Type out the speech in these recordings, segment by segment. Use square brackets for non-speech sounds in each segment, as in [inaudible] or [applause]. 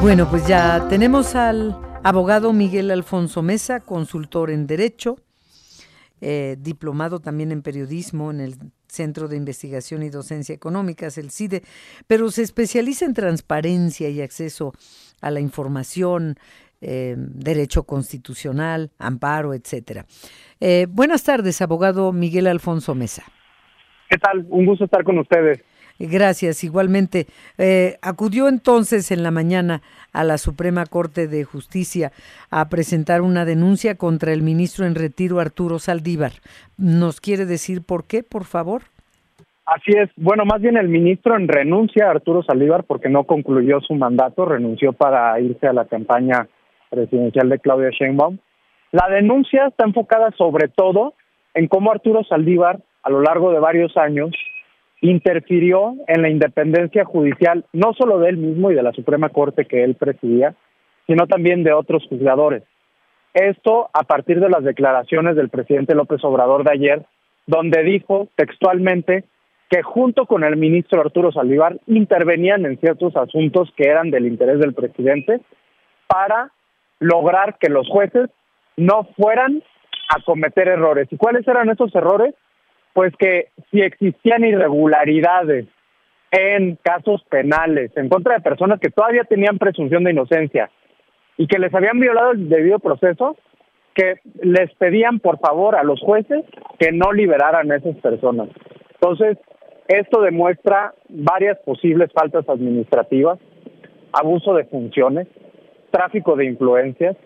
Bueno, pues ya tenemos al abogado Miguel Alfonso Mesa, consultor en Derecho, eh, diplomado también en periodismo en el Centro de Investigación y Docencia Económicas, el CIDE, pero se especializa en transparencia y acceso a la información, eh, derecho constitucional, amparo, etcétera. Eh, buenas tardes, abogado Miguel Alfonso Mesa. ¿Qué tal? Un gusto estar con ustedes. Gracias, igualmente. Eh, acudió entonces en la mañana a la Suprema Corte de Justicia a presentar una denuncia contra el ministro en retiro Arturo Saldívar. ¿Nos quiere decir por qué, por favor? Así es. Bueno, más bien el ministro en renuncia, Arturo Saldívar, porque no concluyó su mandato, renunció para irse a la campaña presidencial de Claudia Sheinbaum. La denuncia está enfocada sobre todo en cómo Arturo Saldívar, a lo largo de varios años, interfirió en la independencia judicial, no solo de él mismo y de la Suprema Corte que él presidía, sino también de otros juzgadores. Esto a partir de las declaraciones del presidente López Obrador de ayer, donde dijo textualmente que junto con el ministro Arturo Saldívar intervenían en ciertos asuntos que eran del interés del presidente para lograr que los jueces no fueran a cometer errores. ¿Y cuáles eran esos errores? Pues que si existían irregularidades en casos penales en contra de personas que todavía tenían presunción de inocencia y que les habían violado el debido proceso, que les pedían por favor a los jueces que no liberaran a esas personas. Entonces, esto demuestra varias posibles faltas administrativas, abuso de funciones, tráfico de influencias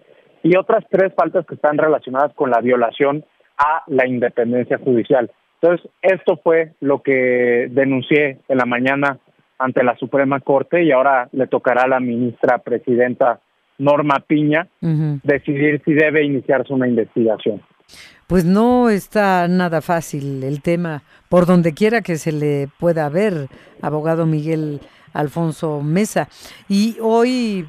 y otras tres faltas que están relacionadas con la violación a la independencia judicial. Entonces, esto fue lo que denuncié en la mañana ante la Suprema Corte y ahora le tocará a la ministra presidenta Norma Piña decidir si debe iniciarse una investigación. Pues no está nada fácil el tema, por donde quiera que se le pueda ver, abogado Miguel Alfonso Mesa. Y hoy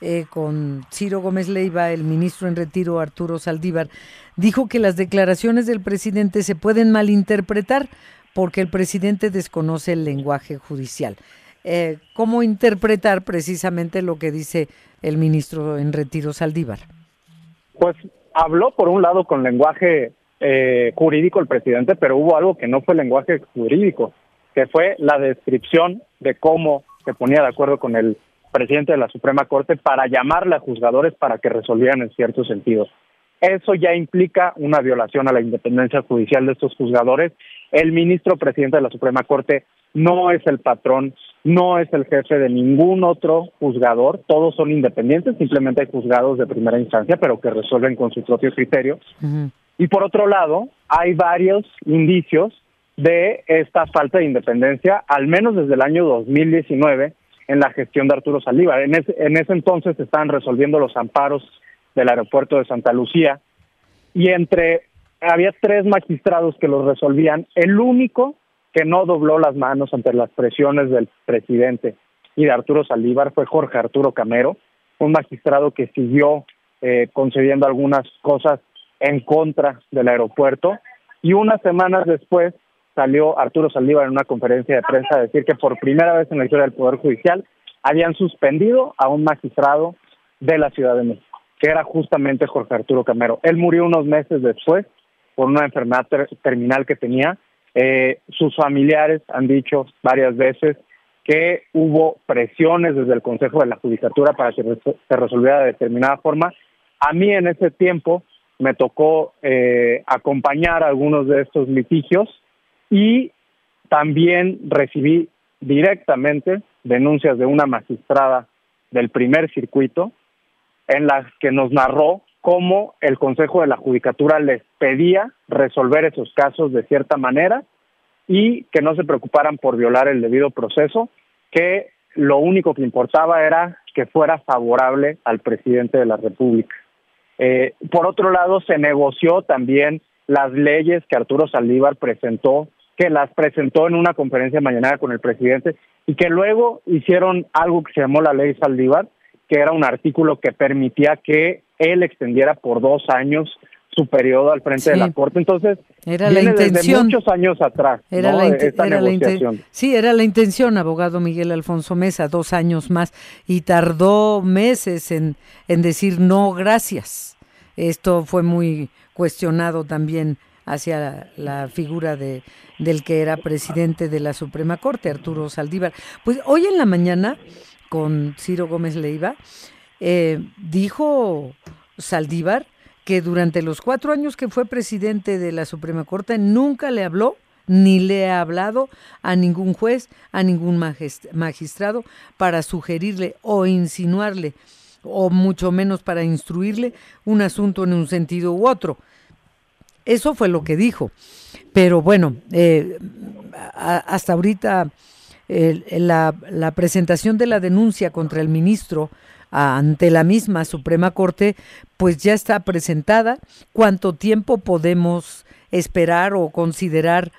eh, con Ciro Gómez Leiva, el ministro en retiro Arturo Saldívar, dijo que las declaraciones del presidente se pueden malinterpretar porque el presidente desconoce el lenguaje judicial. Eh, ¿Cómo interpretar precisamente lo que dice el ministro en retiro Saldívar? Pues habló por un lado con lenguaje eh, jurídico el presidente, pero hubo algo que no fue lenguaje jurídico, que fue la descripción de cómo se ponía de acuerdo con el presidente de la Suprema Corte para llamarle a juzgadores para que resolvieran en ciertos sentidos. Eso ya implica una violación a la independencia judicial de estos juzgadores. El ministro presidente de la Suprema Corte no es el patrón, no es el jefe de ningún otro juzgador, todos son independientes, simplemente hay juzgados de primera instancia, pero que resuelven con su propio criterio. Y por otro lado, hay varios indicios de esta falta de independencia, al menos desde el año 2019, en la gestión de Arturo Saldívar. En ese, en ese entonces se estaban resolviendo los amparos del aeropuerto de Santa Lucía y entre había tres magistrados que los resolvían. El único que no dobló las manos ante las presiones del presidente y de Arturo Saldívar fue Jorge Arturo Camero, un magistrado que siguió eh, concediendo algunas cosas en contra del aeropuerto y unas semanas después salió Arturo Saldívar en una conferencia de prensa a decir que por primera vez en la historia del Poder Judicial habían suspendido a un magistrado de la Ciudad de México, que era justamente Jorge Arturo Camero. Él murió unos meses después por una enfermedad terminal que tenía. Eh, sus familiares han dicho varias veces que hubo presiones desde el Consejo de la Judicatura para que se resolviera de determinada forma. A mí en ese tiempo me tocó eh, acompañar algunos de estos litigios y también recibí directamente denuncias de una magistrada del primer circuito en las que nos narró cómo el Consejo de la Judicatura les pedía resolver esos casos de cierta manera y que no se preocuparan por violar el debido proceso, que lo único que importaba era que fuera favorable al presidente de la República. Eh, por otro lado, se negoció también las leyes que Arturo Saldívar presentó que las presentó en una conferencia mañana con el presidente y que luego hicieron algo que se llamó la ley Saldívar, que era un artículo que permitía que él extendiera por dos años su periodo al frente de la Corte. Entonces, era la intención. muchos años atrás. Era la, negociación. sí, era la intención, abogado Miguel Alfonso Mesa, dos años más. Y tardó meses en, en decir no, gracias. Esto fue muy cuestionado también hacia la, figura de, del que era presidente de la Suprema Corte, Arturo Saldívar. Pues hoy en la mañana, con Ciro Gómez Leiva, eh, dijo Saldívar que durante los cuatro años que fue presidente de la Suprema Corte nunca le habló ni le ha hablado a ningún juez, a ningún magistrado para sugerirle o insinuarle, o mucho menos para instruirle un asunto en un sentido u otro. Eso fue lo que dijo. Pero bueno, eh, hasta ahorita la, la, presentación de la denuncia contra el ministro ante la misma Suprema Corte, pues ya está presentada. ¿Cuánto tiempo podemos esperar o considerar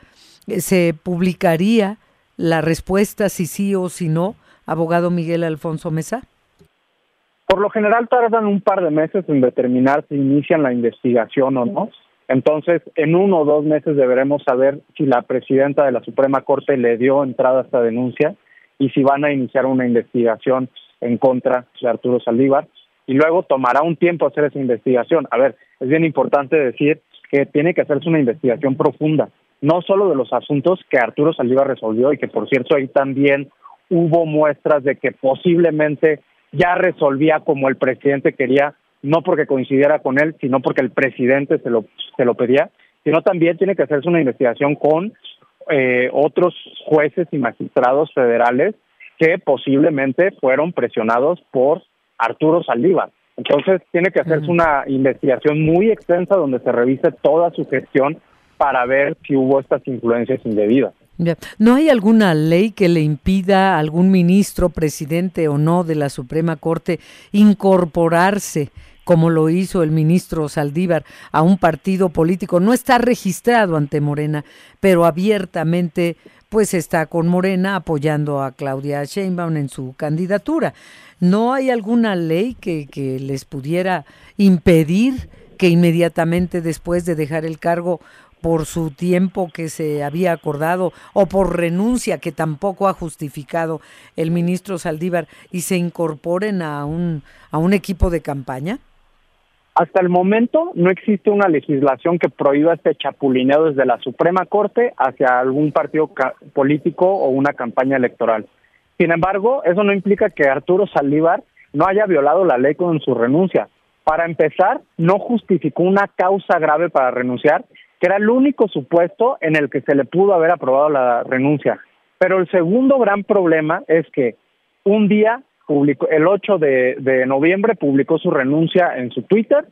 se publicaría la respuesta si sí o si no, abogado Miguel Alfonso Mesa? Por lo general tardan un par de meses en determinar si inician la investigación o no. Entonces, en uno o dos meses deberemos saber si la presidenta de la Suprema Corte le dio entrada a esta denuncia y si van a iniciar una investigación en contra de Arturo Saldívar. Y luego tomará un tiempo hacer esa investigación. A ver, es bien importante decir que tiene que hacerse una investigación profunda, no solo de los asuntos que Arturo Saldívar resolvió y que, por cierto, ahí también hubo muestras de que posiblemente ya resolvía como el presidente quería no porque coincidiera con él, sino porque el presidente se lo, se lo pedía, sino también tiene que hacerse una investigación con eh, otros jueces y magistrados federales que posiblemente fueron presionados por Arturo Saldívar. Entonces tiene que hacerse una investigación muy extensa donde se revise toda su gestión para ver si hubo estas influencias indebidas. ¿No hay alguna ley que le impida a algún ministro, presidente o no de la Suprema Corte incorporarse, como lo hizo el ministro Saldívar, a un partido político? No está registrado ante Morena, pero abiertamente pues está con Morena apoyando a Claudia Sheinbaum en su candidatura. ¿No hay alguna ley que, que les pudiera impedir que inmediatamente después de dejar el cargo por su tiempo que se había acordado o por renuncia que tampoco ha justificado el ministro Saldívar y se incorporen a un, a un equipo de campaña? Hasta el momento no existe una legislación que prohíba este chapulineo desde la Suprema Corte hacia algún partido político o una campaña electoral. Sin embargo, eso no implica que Arturo Saldívar no haya violado la ley con su renuncia. Para empezar, no justificó una causa grave para renunciar que era el único supuesto en el que se le pudo haber aprobado la renuncia. Pero el segundo gran problema es que un día, publicó, el 8 de, noviembre, publicó su renuncia en su Twitter.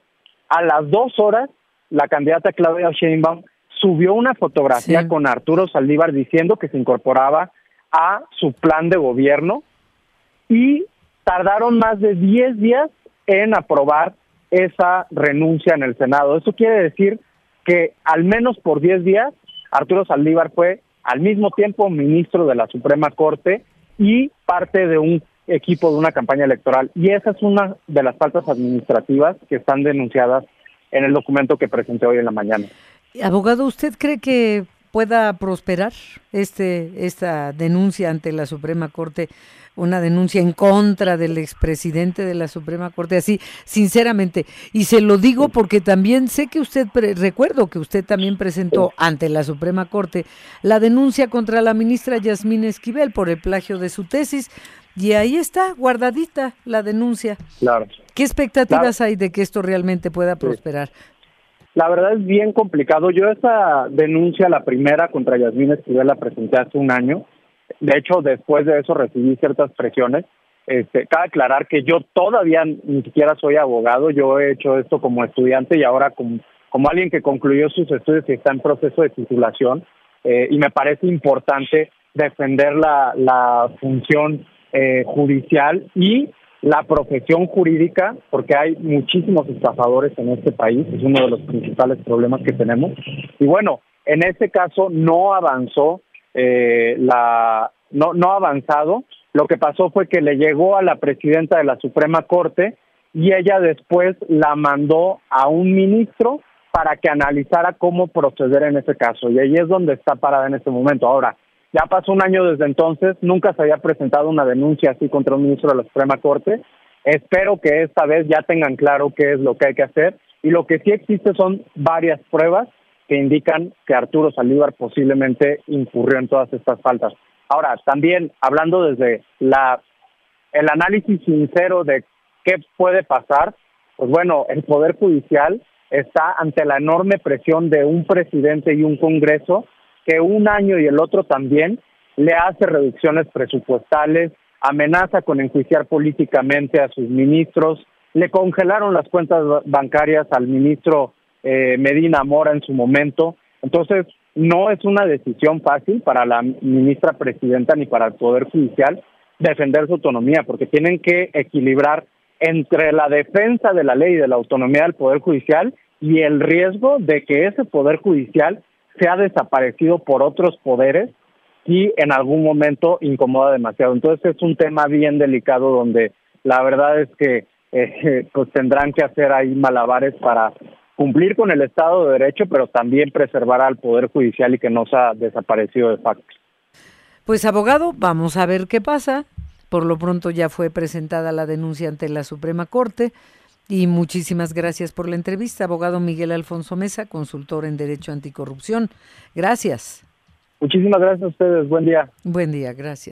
A las dos horas, la candidata Claudia Sheinbaum subió una fotografía con Arturo Saldívar diciendo que se incorporaba a su plan de gobierno y tardaron más de 10 días en aprobar esa renuncia en el Senado. Eso quiere decir que al menos por 10 días Arturo Saldívar fue al mismo tiempo ministro de la Suprema Corte y parte de un equipo de una campaña electoral. Y esa es una de las faltas administrativas que están denunciadas en el documento que presenté hoy en la mañana. Abogado, ¿usted cree que pueda prosperar este esta denuncia ante la Suprema Corte, una denuncia en contra del expresidente de la Suprema Corte, así sinceramente. Y se lo digo porque también sé que usted, recuerdo que usted también presentó ante la Suprema Corte la denuncia contra la ministra Yasmín Esquivel por el plagio de su tesis. Y ahí está, guardadita la denuncia. Claro. ¿Qué expectativas hay de que esto realmente pueda prosperar? La verdad es bien complicado. Yo esa denuncia, la primera contra Yasmín Esquivel, la presenté hace un año. De hecho, después de eso recibí ciertas presiones. Este, cabe aclarar que yo todavía ni siquiera soy abogado. Yo he hecho esto como estudiante y ahora como, como alguien que concluyó sus estudios y está en proceso de titulación. Eh, y me parece importante defender la, la función eh, judicial y la profesión jurídica, porque hay muchísimos estafadores en este país, es uno de los principales problemas que tenemos. Y bueno, en este caso no avanzó eh, la, no, no ha avanzado. Lo que pasó fue que le llegó a la presidenta de la Suprema Corte y ella después la mandó a un ministro para que analizara cómo proceder en ese caso. Y ahí es donde está parada en este momento. Ahora, ya pasó un año desde entonces, nunca se había presentado una denuncia así contra un ministro de la Suprema Corte. Espero que esta vez ya tengan claro qué es lo que hay que hacer. Y lo que sí existe son varias pruebas que indican que Arturo Saldívar posiblemente incurrió en todas estas faltas. Ahora, también hablando desde la el análisis sincero de qué puede pasar, pues bueno, el Poder Judicial está ante la enorme presión de un presidente y un Congreso que un año y el otro también le hace reducciones presupuestales, amenaza con enjuiciar políticamente a sus ministros, le congelaron las cuentas bancarias al ministro eh, Medina Mora en su momento. Entonces, no es una decisión fácil para la ministra presidenta ni para el Poder Judicial defender su autonomía, porque tienen que equilibrar entre la defensa de la ley y de la autonomía del Poder Judicial y el riesgo de que ese Poder Judicial sea desaparecido por otros poderes y en algún momento incomoda demasiado. Entonces es un tema bien delicado donde la verdad es que eh, [laughs] pues tendrán que hacer ahí malabares para cumplir con el Estado de Derecho, pero también preservar al Poder Judicial y que no se ha desaparecido de facto. Pues abogado, vamos a ver qué pasa. Por lo pronto ya fue presentada la denuncia ante la Suprema Corte. Y muchísimas gracias por la entrevista, abogado Miguel Alfonso Mesa, consultor en Derecho Anticorrupción. Gracias. Muchísimas gracias a ustedes. Buen día. Buen día, gracias.